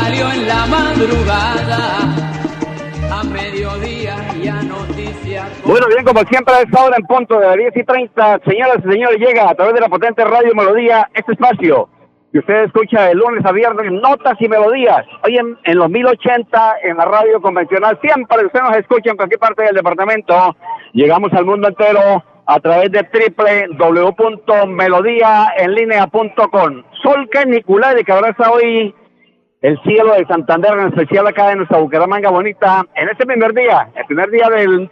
Salió en la madrugada, a mediodía y a noticias. Bueno, bien, como siempre a esta hora en punto de las 10 y 30, señoras y señores, llega a través de la potente radio Melodía este espacio que usted escucha de lunes a viernes, notas y melodías. Hoy en, en los 1080 en la radio convencional, siempre usted nos escucha en cualquier parte del departamento. Llegamos al mundo entero a través de www.melodíaenlinea.com. Sol canicular de que abraza hoy el cielo de Santander, en especial acá en nuestra Bucaramanga bonita, en este primer día, el primer día del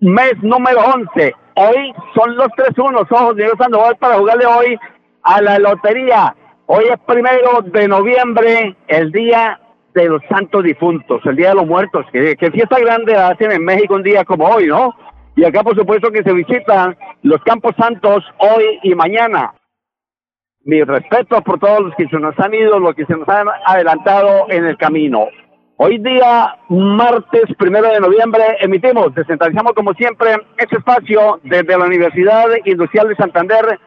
mes número 11. Hoy son los 3-1, ojos de Dios Sandoval para jugarle hoy a la lotería. Hoy es primero de noviembre, el día de los santos difuntos, el día de los muertos, que, que fiesta grande hacen en México un día como hoy, ¿no? Y acá por supuesto que se visitan los campos santos hoy y mañana. Mi respeto por todos los que se nos han ido, los que se nos han adelantado en el camino. Hoy día, martes primero de noviembre, emitimos, descentralizamos como siempre este espacio desde la Universidad Industrial de Santander,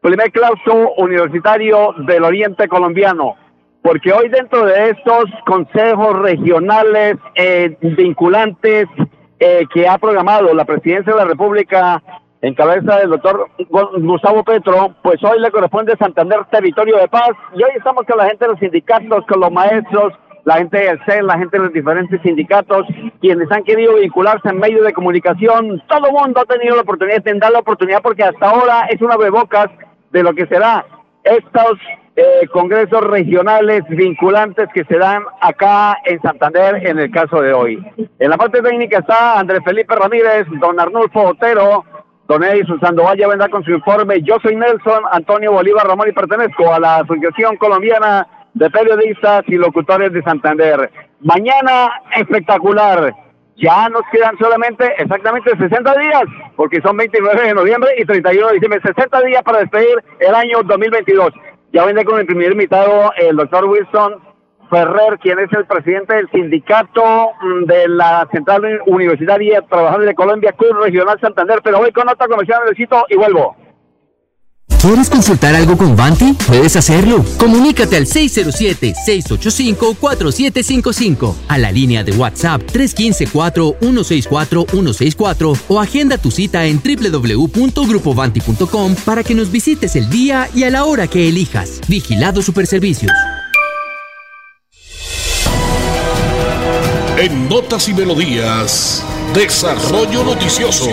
primer claustro universitario del Oriente Colombiano. Porque hoy dentro de estos consejos regionales eh, vinculantes eh, que ha programado la Presidencia de la República en cabeza del doctor Gustavo Petro, pues hoy le corresponde Santander Territorio de Paz y hoy estamos con la gente de los sindicatos, con los maestros, la gente del CEL, la gente de los diferentes sindicatos, quienes han querido vincularse en medios de comunicación, todo el mundo ha tenido la oportunidad dar la oportunidad porque hasta ahora es una bebocas de lo que será estos eh, congresos regionales vinculantes que se dan acá en Santander en el caso de hoy. En la parte técnica está Andrés Felipe Ramírez, don Arnulfo Otero, don Edison Sandoval ya vendrá con su informe. Yo soy Nelson Antonio Bolívar Ramón y pertenezco a la Asociación Colombiana de Periodistas y Locutores de Santander. Mañana espectacular. Ya nos quedan solamente exactamente 60 días, porque son 29 de noviembre y 31 de diciembre, 60 días para despedir el año 2022. Ya vendré con el primer invitado, el doctor Wilson Ferrer, quien es el presidente del sindicato mm, de la Central Universitaria Trabajadores de Colombia, Club Regional Santander, pero voy con otra comercial, necesito y vuelvo. ¿Quieres consultar algo con Vanti? Puedes hacerlo. Comunícate al 607-685-4755, a la línea de WhatsApp 315-4164-164 o agenda tu cita en www.grupovanti.com para que nos visites el día y a la hora que elijas. Vigilado Superservicios. En Notas y Melodías, Desarrollo Noticioso.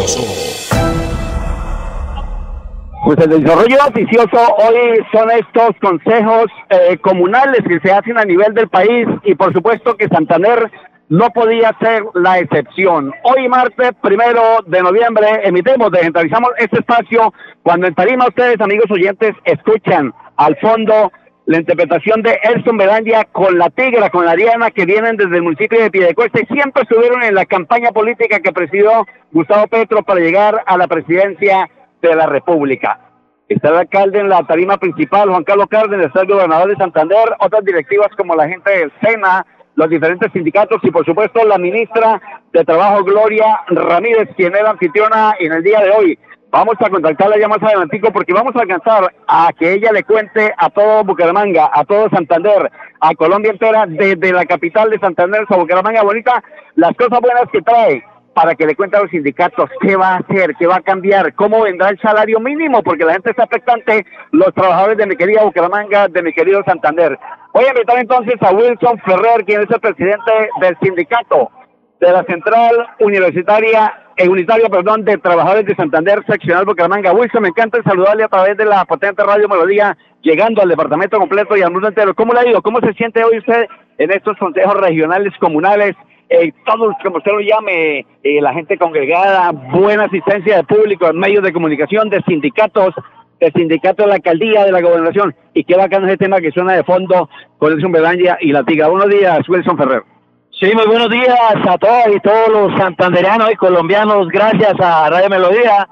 Pues el desarrollo noticioso hoy son estos consejos eh, comunales que se hacen a nivel del país y por supuesto que Santander no podía ser la excepción. Hoy martes primero de noviembre emitimos, descentralizamos este espacio cuando en Tarima ustedes amigos oyentes escuchan al fondo la interpretación de Elson Belandia con la Tigra, con la Diana, que vienen desde el municipio de Piedecuesta y siempre estuvieron en la campaña política que presidió Gustavo Petro para llegar a la presidencia de la República. Está el alcalde en la tarima principal, Juan Carlos Cárdenas, está el gobernador de Santander, otras directivas como la gente del SENA, los diferentes sindicatos y por supuesto la ministra de Trabajo, Gloria Ramírez, quien es la anfitriona en el día de hoy. Vamos a contactarla ya más adelantico porque vamos a alcanzar a que ella le cuente a todo Bucaramanga, a todo Santander, a Colombia entera, desde la capital de Santander, a Bucaramanga bonita, las cosas buenas que trae para que le cuente a los sindicatos qué va a hacer, qué va a cambiar, cómo vendrá el salario mínimo, porque la gente está expectante, los trabajadores de mi querida Bucaramanga, de mi querido Santander. Voy a invitar entonces a Wilson Ferrer, quien es el presidente del sindicato de la Central Universitaria, eh, Unitaria, perdón, de Trabajadores de Santander, seccional Bucaramanga. Wilson, me encanta saludarle a través de la potente radio Melodía, llegando al departamento completo y al mundo entero. ¿Cómo le ha ido? ¿Cómo se siente hoy usted en estos consejos regionales, comunales? Eh, todos, como usted lo llame, eh, la gente congregada, buena asistencia de público, medios de comunicación, de sindicatos, de sindicatos de la alcaldía, de la gobernación. Y qué bacano ese tema que suena de fondo con Wilson Bedaña y la Tiga. Buenos días, Wilson Ferrer. Sí, muy buenos días a todos y todos los santanderianos y colombianos, gracias a Radio Melodía.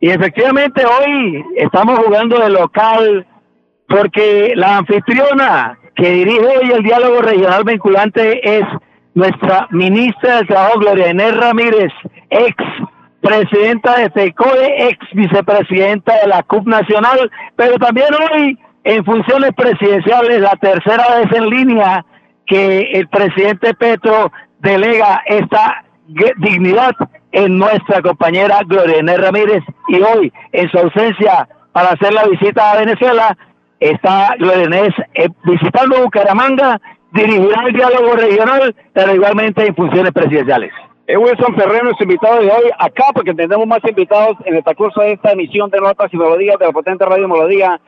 Y efectivamente hoy estamos jugando de local porque la anfitriona que dirige hoy el diálogo regional vinculante es nuestra ministra del Trabajo, Gloria Inés Ramírez, ex presidenta de FECODE, ex vicepresidenta de la CUP Nacional, pero también hoy en funciones presidenciales, la tercera vez en línea que el presidente Petro delega esta dignidad en nuestra compañera Gloria Inés Ramírez y hoy en su ausencia para hacer la visita a Venezuela está Gloria Inés eh, visitando Bucaramanga, dirigirá el diálogo regional, pero igualmente en funciones presidenciales. Es Wilson Ferrer, nuestro invitado de hoy, acá porque tenemos más invitados en el curso de esta emisión de Notas y Melodías de la potente Radio Melodía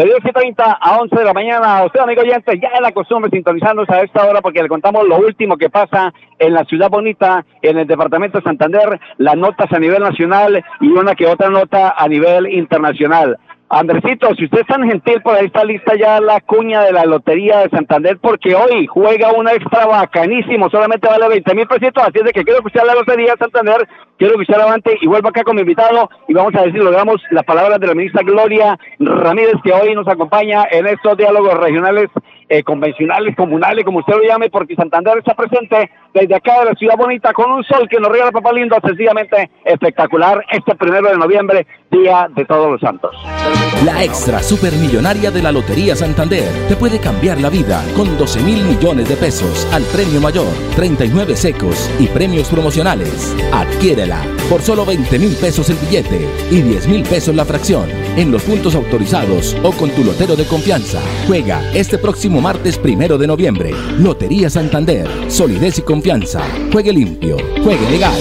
de 10 y 30 a 11 de la mañana. Usted, amigo ya es la costumbre sintonizarnos a esta hora porque le contamos lo último que pasa en la ciudad bonita, en el departamento de Santander, las notas a nivel nacional y una que otra nota a nivel internacional. Andresito, si usted es tan gentil, por ahí está lista ya la cuña de la Lotería de Santander, porque hoy juega una extra bacanísimo, solamente vale 20 mil pesitos, así es que quiero usted la Lotería de Santander, quiero usted levante y vuelva acá con mi invitado y vamos a decir, logramos las palabras de la ministra Gloria Ramírez, que hoy nos acompaña en estos diálogos regionales eh, convencionales, comunales, como usted lo llame, porque Santander está presente desde acá de la ciudad bonita con un sol que nos regala Papá Lindo, sencillamente espectacular este primero de noviembre, Día de Todos los Santos. La extra supermillonaria de la Lotería Santander te puede cambiar la vida con 12 mil millones de pesos al premio mayor, 39 secos y premios promocionales. Adquiérela por solo 20 mil pesos el billete y 10 mil pesos la fracción en los puntos autorizados o con tu lotero de confianza. Juega este próximo martes primero de noviembre. Lotería Santander. Solidez y confianza. Juegue limpio. Juegue legal.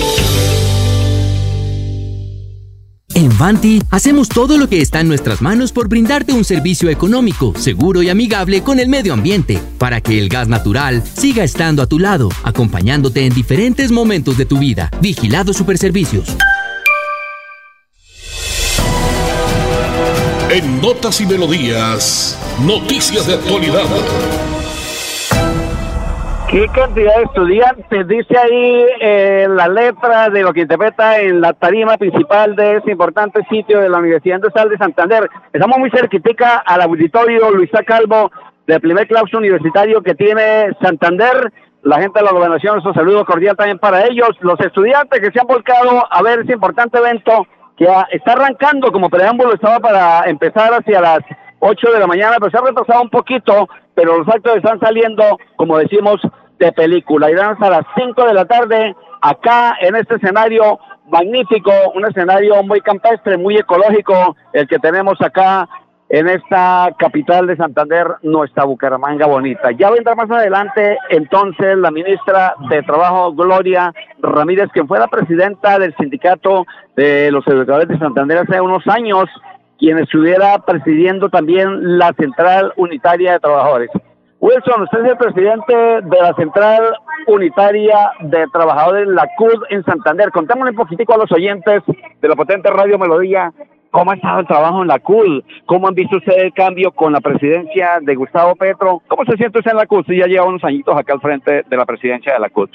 En Vanti hacemos todo lo que está en nuestras manos por brindarte un servicio económico, seguro y amigable con el medio ambiente, para que el gas natural siga estando a tu lado, acompañándote en diferentes momentos de tu vida. Vigilado Superservicios. En Notas y Melodías, noticias de actualidad. ¿Qué cantidad de estudiantes? Dice ahí eh, la letra de lo que interpreta en la tarima principal de ese importante sitio de la Universidad Industrial de Santander. Estamos muy cerquitica al auditorio Luisa Calvo del primer claustro universitario que tiene Santander. La gente de la gobernación, un saludo cordial también para ellos. Los estudiantes que se han volcado a ver ese importante evento que está arrancando como preámbulo, estaba para empezar hacia las 8 de la mañana, pero se ha retrasado un poquito, pero los actos están saliendo, como decimos, de película. Irán hasta las 5 de la tarde acá en este escenario magnífico, un escenario muy campestre, muy ecológico, el que tenemos acá en esta capital de Santander, nuestra Bucaramanga bonita. Ya vendrá más adelante entonces la ministra de Trabajo, Gloria Ramírez, quien fue la presidenta del sindicato de los educadores de Santander hace unos años, quien estuviera presidiendo también la Central Unitaria de Trabajadores. Wilson, usted es el presidente de la Central Unitaria de Trabajadores, la CUD en Santander. Contémosle un poquitico a los oyentes de la potente Radio Melodía ¿Cómo ha estado el trabajo en la CUL? ¿Cómo han visto ustedes el cambio con la presidencia de Gustavo Petro? ¿Cómo se siente usted en la CUL? Si ya lleva unos añitos acá al frente de la presidencia de la CUL.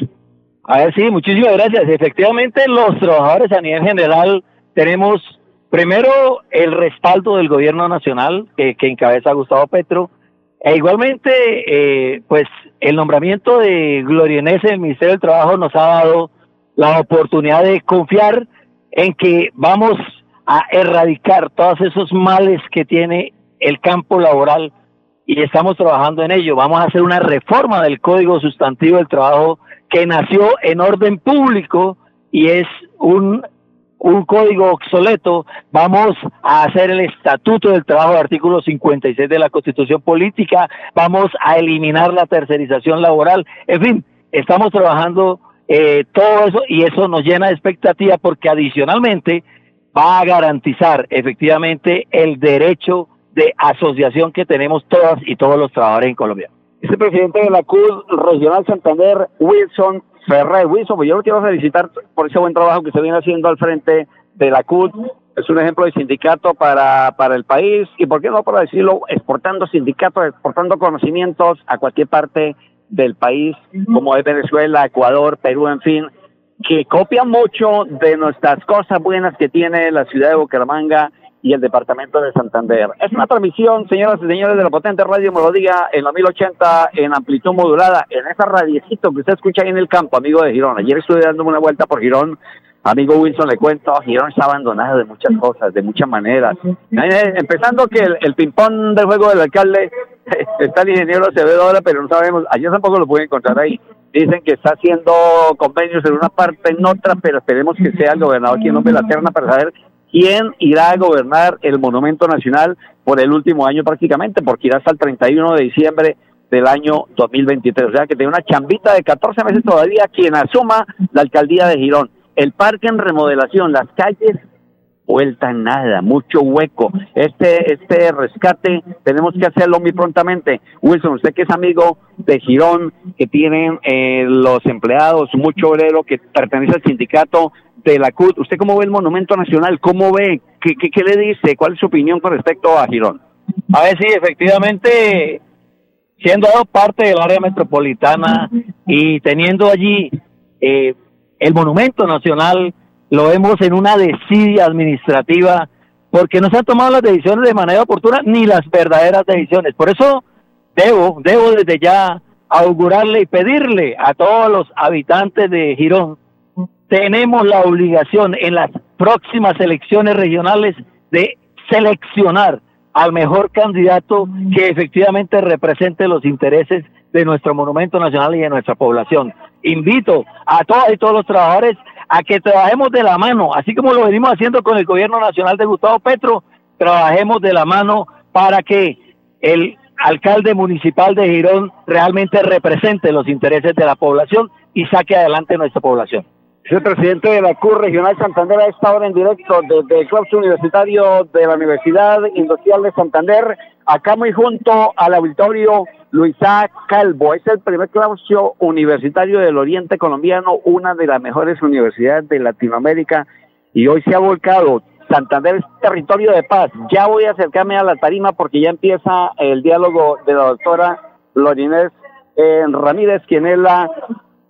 A ver, sí, muchísimas gracias. Efectivamente, los trabajadores a nivel general tenemos primero el respaldo del gobierno nacional que, encabeza Gustavo Petro e igualmente, eh, pues el nombramiento de Gloria Inés en el Ministerio del Trabajo nos ha dado la oportunidad de confiar en que vamos a erradicar todos esos males que tiene el campo laboral y estamos trabajando en ello. Vamos a hacer una reforma del Código Sustantivo del Trabajo que nació en orden público y es un un código obsoleto, vamos a hacer el estatuto del trabajo del artículo 56 de la Constitución Política, vamos a eliminar la tercerización laboral, en fin, estamos trabajando eh, todo eso y eso nos llena de expectativa porque adicionalmente va a garantizar efectivamente el derecho de asociación que tenemos todas y todos los trabajadores en Colombia. Este presidente de la CUD Regional Santander, Wilson Ferrer Wilson, pues yo lo quiero felicitar por ese buen trabajo que se viene haciendo al frente de la CUT. Es un ejemplo de sindicato para, para el país y, ¿por qué no para decirlo? Exportando sindicatos, exportando conocimientos a cualquier parte del país, como es Venezuela, Ecuador, Perú, en fin, que copian mucho de nuestras cosas buenas que tiene la ciudad de Bucaramanga y el departamento de Santander. Es una transmisión, señoras y señores, de la potente radio Melodía en la 1080 en amplitud modulada, en esa radiecito que usted escucha ahí en el campo, amigo de Girón. Ayer estuve dándome una vuelta por Girón, amigo Wilson, le cuento, Girón está abandonado de muchas cosas, de muchas maneras. Eh, empezando que el, el ping-pong del juego del alcalde, está el ingeniero Acevedo ahora, pero no sabemos, ayer tampoco lo pude encontrar ahí. Dicen que está haciendo convenios en una parte, en otra, pero esperemos que sea el gobernador quien nombre la terna para saber quién irá a gobernar el Monumento Nacional por el último año prácticamente, porque irá hasta el 31 de diciembre del año 2023. O sea que tiene una chambita de 14 meses todavía quien asuma la alcaldía de Girón. El parque en remodelación, las calles vuelta nada, mucho hueco. Este, este rescate tenemos que hacerlo muy prontamente. Wilson, usted que es amigo de Girón, que tienen eh, los empleados, mucho obrero que pertenece al sindicato de la CUT, ¿usted cómo ve el Monumento Nacional? ¿Cómo ve? ¿Qué, qué, le dice? ¿Cuál es su opinión con respecto a Girón? A ver, sí, efectivamente, siendo parte del área metropolitana y teniendo allí eh, el Monumento Nacional, lo vemos en una desidia administrativa porque no se han tomado las decisiones de manera oportuna ni las verdaderas decisiones. Por eso debo, debo desde ya augurarle y pedirle a todos los habitantes de Girón tenemos la obligación en las próximas elecciones regionales de seleccionar al mejor candidato que efectivamente represente los intereses de nuestro monumento nacional y de nuestra población. Invito a todas y todos los trabajadores a que trabajemos de la mano, así como lo venimos haciendo con el gobierno nacional de Gustavo Petro, trabajemos de la mano para que el alcalde municipal de Girón realmente represente los intereses de la población y saque adelante nuestra población. El presidente de la CUR Regional Santander a esta hora en directo desde el claustro universitario de la Universidad Industrial de Santander, acá muy junto al auditorio Luisa Calvo. Es el primer claustro universitario del Oriente Colombiano, una de las mejores universidades de Latinoamérica, y hoy se ha volcado. Santander es territorio de paz. Ya voy a acercarme a la tarima porque ya empieza el diálogo de la doctora Lorinés eh, Ramírez, quien es la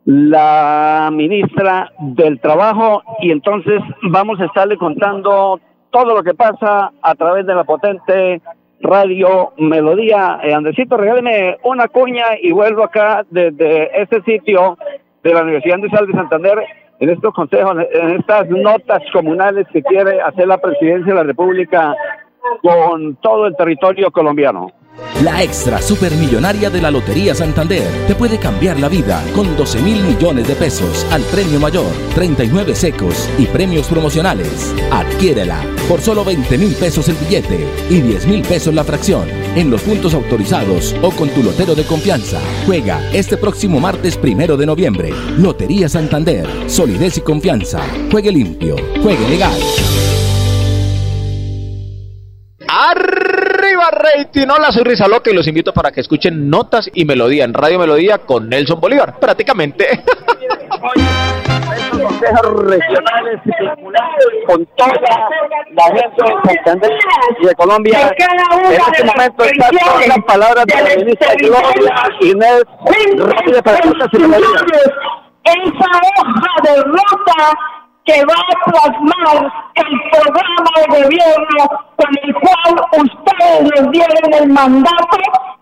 la ministra del Trabajo y entonces vamos a estarle contando todo lo que pasa a través de la potente radio Melodía. Eh, Andresito, regáleme una cuña y vuelvo acá desde este sitio de la Universidad Industrial de Santander en estos consejos, en estas notas comunales que quiere hacer la presidencia de la República con todo el territorio colombiano. La extra supermillonaria de la Lotería Santander te puede cambiar la vida con 12 mil millones de pesos al premio mayor, 39 secos y premios promocionales. Adquiérela por solo 20 mil pesos el billete y 10 mil pesos la fracción en los puntos autorizados o con tu lotero de confianza. Juega este próximo martes primero de noviembre. Lotería Santander, solidez y confianza. Juegue limpio, juegue legal. Rating, hola soy Risa Loca y los invito para que escuchen Notas y Melodía en Radio Melodía con Nelson Bolívar, prácticamente. consejos regionales y con toda la gente de Santander y de Colombia. En este momento está con las palabras de la ministra Gloria Inés Ramírez para Esa hoja de ruta que va a plasmar el programa de gobierno con el cual ustedes les dieron el mandato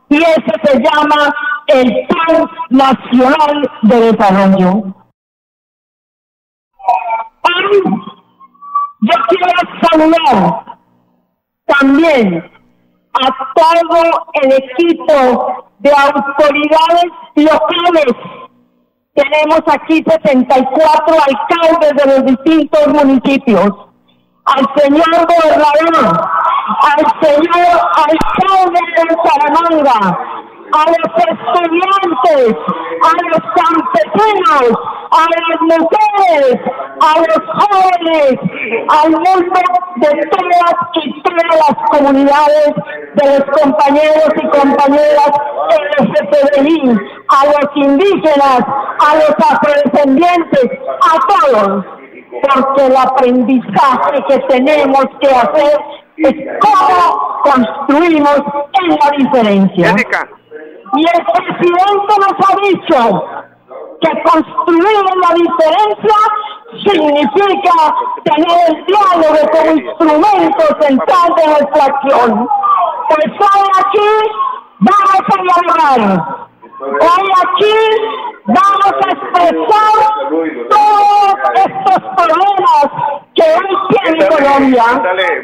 y ese se llama el Plan Nacional de Desarrollo. yo quiero saludar también a todo el equipo de autoridades locales tenemos aquí 64 alcaldes de los distintos municipios. Al señor gobernador, al señor alcalde de Saramanga, a los estudiantes, a los campesinos, a las mujeres, a los jóvenes, al mundo de todas y todas las comunidades, de los compañeros y compañeras LGTBI, a los indígenas, a los afrodescendientes, a todos, porque el aprendizaje que tenemos que hacer es cómo construimos en la diferencia. Y el presidente nos ha dicho que construir la diferencia significa tener el diálogo como instrumento central de nuestra acción. Pues hoy aquí vamos a dialogar. Hoy aquí vamos a expresar todos estos problemas que hoy tiene Colombia,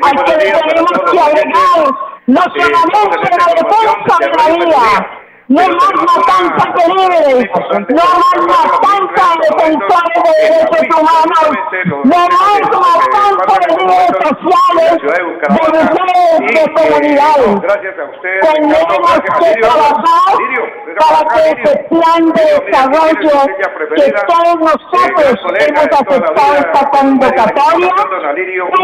al que tenemos que agregar no solamente la defensa de la vida, no más matanza de líderes, no más matanza de defensores de derechos humanos, no más matanza de líderes sociales, de mujeres, de comunidades. Tenemos que trabajar para que este plan de desarrollo que todos nosotros hemos aceptado esta convocatoria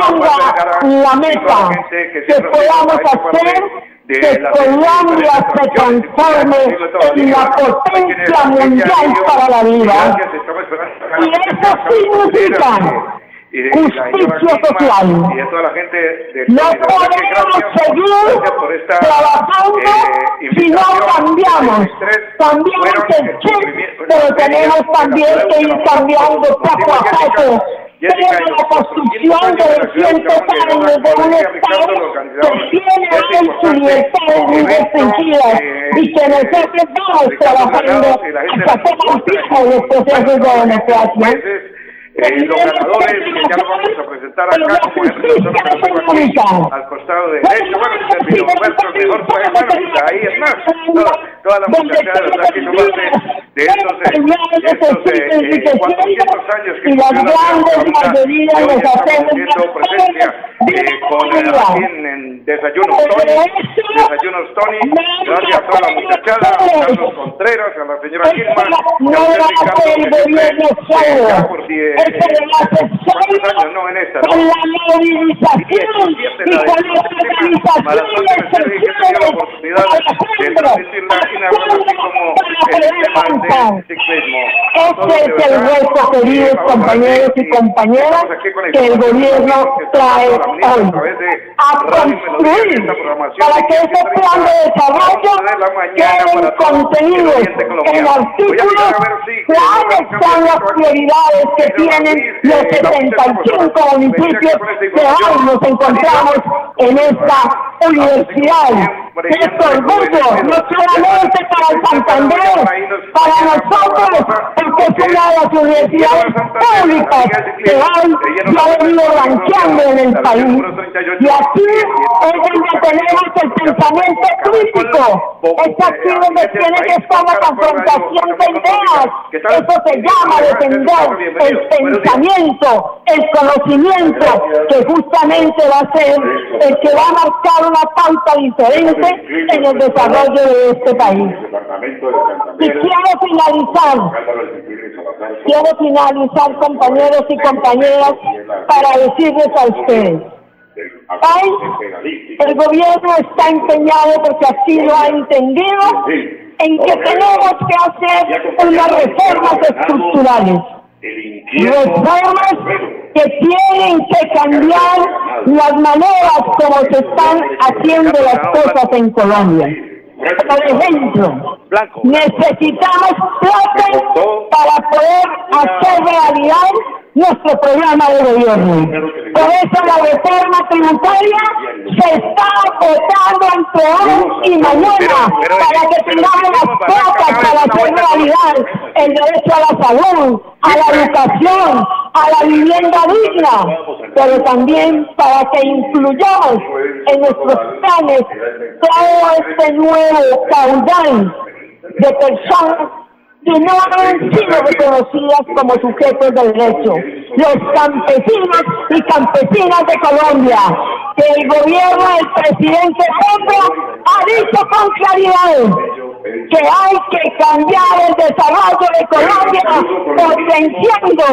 tenga la meta que podamos hacer que Colombia se transforme en la potencia mundial para la vida. Y eso significa justicia social. No podemos seguir trabajando si no cambiamos. Cambiamos el chip, pero tenemos también que ir cambiando poco a poco tenemos la construcción de 200 años de un Estado que tiene hoy su libertad muy restringidas y que nosotros vamos trabajando hasta que cumplimos los procesos de democracia. Eh, los ganadores ya los vamos a presentar acá como ejemplo al costado de derecho bueno servidor nuestro mejor poema ahí es más toda, toda la muchachada de verdad que no más de, de estos estos eh, 400 años que las grandes mayorías los hacemos presencia eh, con aquí en, en Desayuno Tony Desayuno Tony. gracias a toda la muchachada a Carlos Contreras a la señora Gilma no va a ser el gobierno solo. por si este años no en esta, con la movilización. Y con las Este es el reto, queridos compañeros y compañeras, que el gobierno trae hoy a construir para que ese plan de desarrollo quede contenido en artículos cuáles son las prioridades que tienen los 75 municipios que hoy nos encontramos en esta universidad. Es orgullo, no solamente para el Santander, para nosotros, porque es una de las universidades públicas que hoy se ha venido ranqueando en el país. Y aquí es donde tenemos el pensamiento crítico. Es aquí donde tiene que estar la confrontación de ideas. Eso se llama defender el pensamiento, el conocimiento, que justamente va a ser el que va a marcar una pauta diferente en el desarrollo de este país. Y quiero finalizar, quiero finalizar compañeros y compañeras para decirles a ustedes, Hoy el gobierno está empeñado porque así lo ha entendido en que tenemos que hacer unas reformas estructurales reformas que tienen que cambiar las maneras como se están haciendo las cosas en Colombia. Por ejemplo, necesitamos plata para poder hacer realidad nuestro programa de gobierno. Por eso la reforma tributaria se está votando entre hoy y mañana para que tengamos las plata para hacer realidad el derecho a la salud, a la educación, a la vivienda digna, pero también para que incluyamos en nuestros planes todo este nuevo caudal de personas que no han sido reconocidas como sujetos de derecho. Los campesinos y campesinas de Colombia, que el gobierno del presidente Petro ha dicho con claridad que hay que cambiar el desarrollo de Colombia potenciando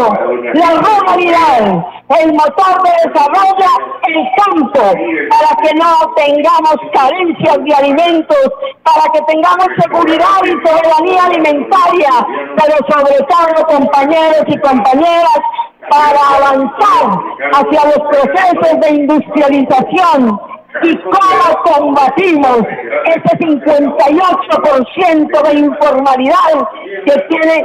la ruralidad, el motor de desarrollo, el campo, para que no tengamos carencias de alimentos, para que tengamos seguridad y soberanía alimentaria, pero sobre todo compañeros y compañeras, para avanzar hacia los procesos de industrialización y cómo combatimos ese 58% de informalidad que tiene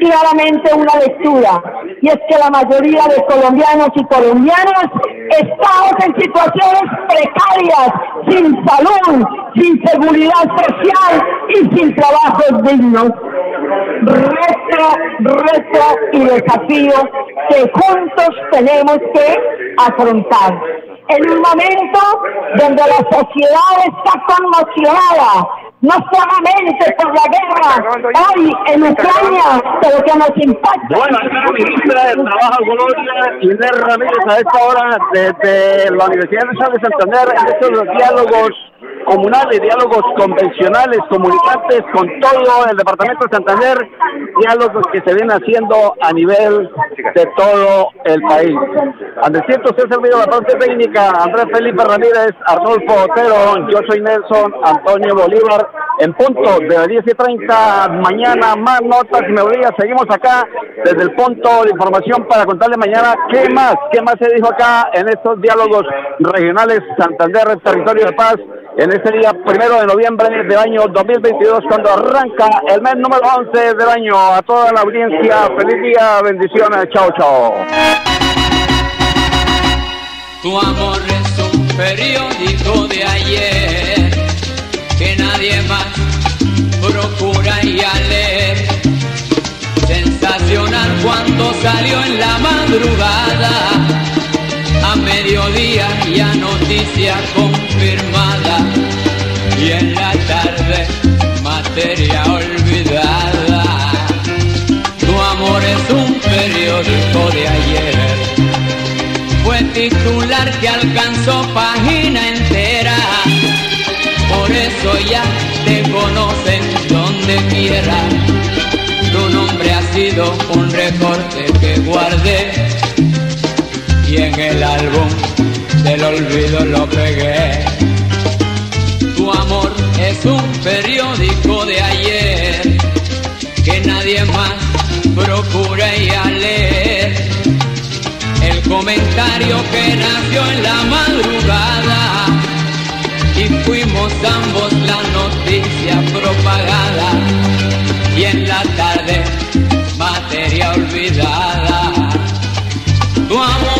claramente una lectura y es que la mayoría de colombianos y colombianas estamos en situaciones precarias, sin salud, sin seguridad social y sin trabajos dignos. Reto, reto y desafío que juntos tenemos que afrontar en un momento donde la sociedad está conmocionada, no solamente por la guerra hoy en Ucrania, pero que nos impacta. Bueno, la ministra de Trabajo Colombia, Inés Ramírez, a esta hora desde la Universidad de Santander, en estos diálogos comunales, diálogos convencionales, comunicantes con todo el departamento de Santander, diálogos que se vienen haciendo a nivel de todo el país. Andresito, usted ha servido la parte técnica, Andrés Felipe Ramírez, Arnulfo Otero, yo soy Nelson Antonio Bolívar, en punto de 10 y 30, mañana más notas y melodías, seguimos acá desde el punto de información para contarle mañana qué más, qué más se dijo acá en estos diálogos regionales Santander, territorio de paz, en este día primero de noviembre del año 2022 cuando arranca el mes número 11 del año. A toda la audiencia, feliz día, bendiciones, chao, chao. Tu amor es un periódico de ayer que nadie más procura y a leer. Sensacional cuando salió en la madrugada, a mediodía ya noticia confirmada titular que alcanzó página entera, por eso ya te conocen donde quiera. Tu nombre ha sido un recorte que guardé y en el álbum del olvido lo pegué. Tu amor es un periódico de ayer que nadie más procura leer. El comentario que nació en la madrugada y fuimos ambos la noticia propagada y en la tarde materia olvidada. Tu amor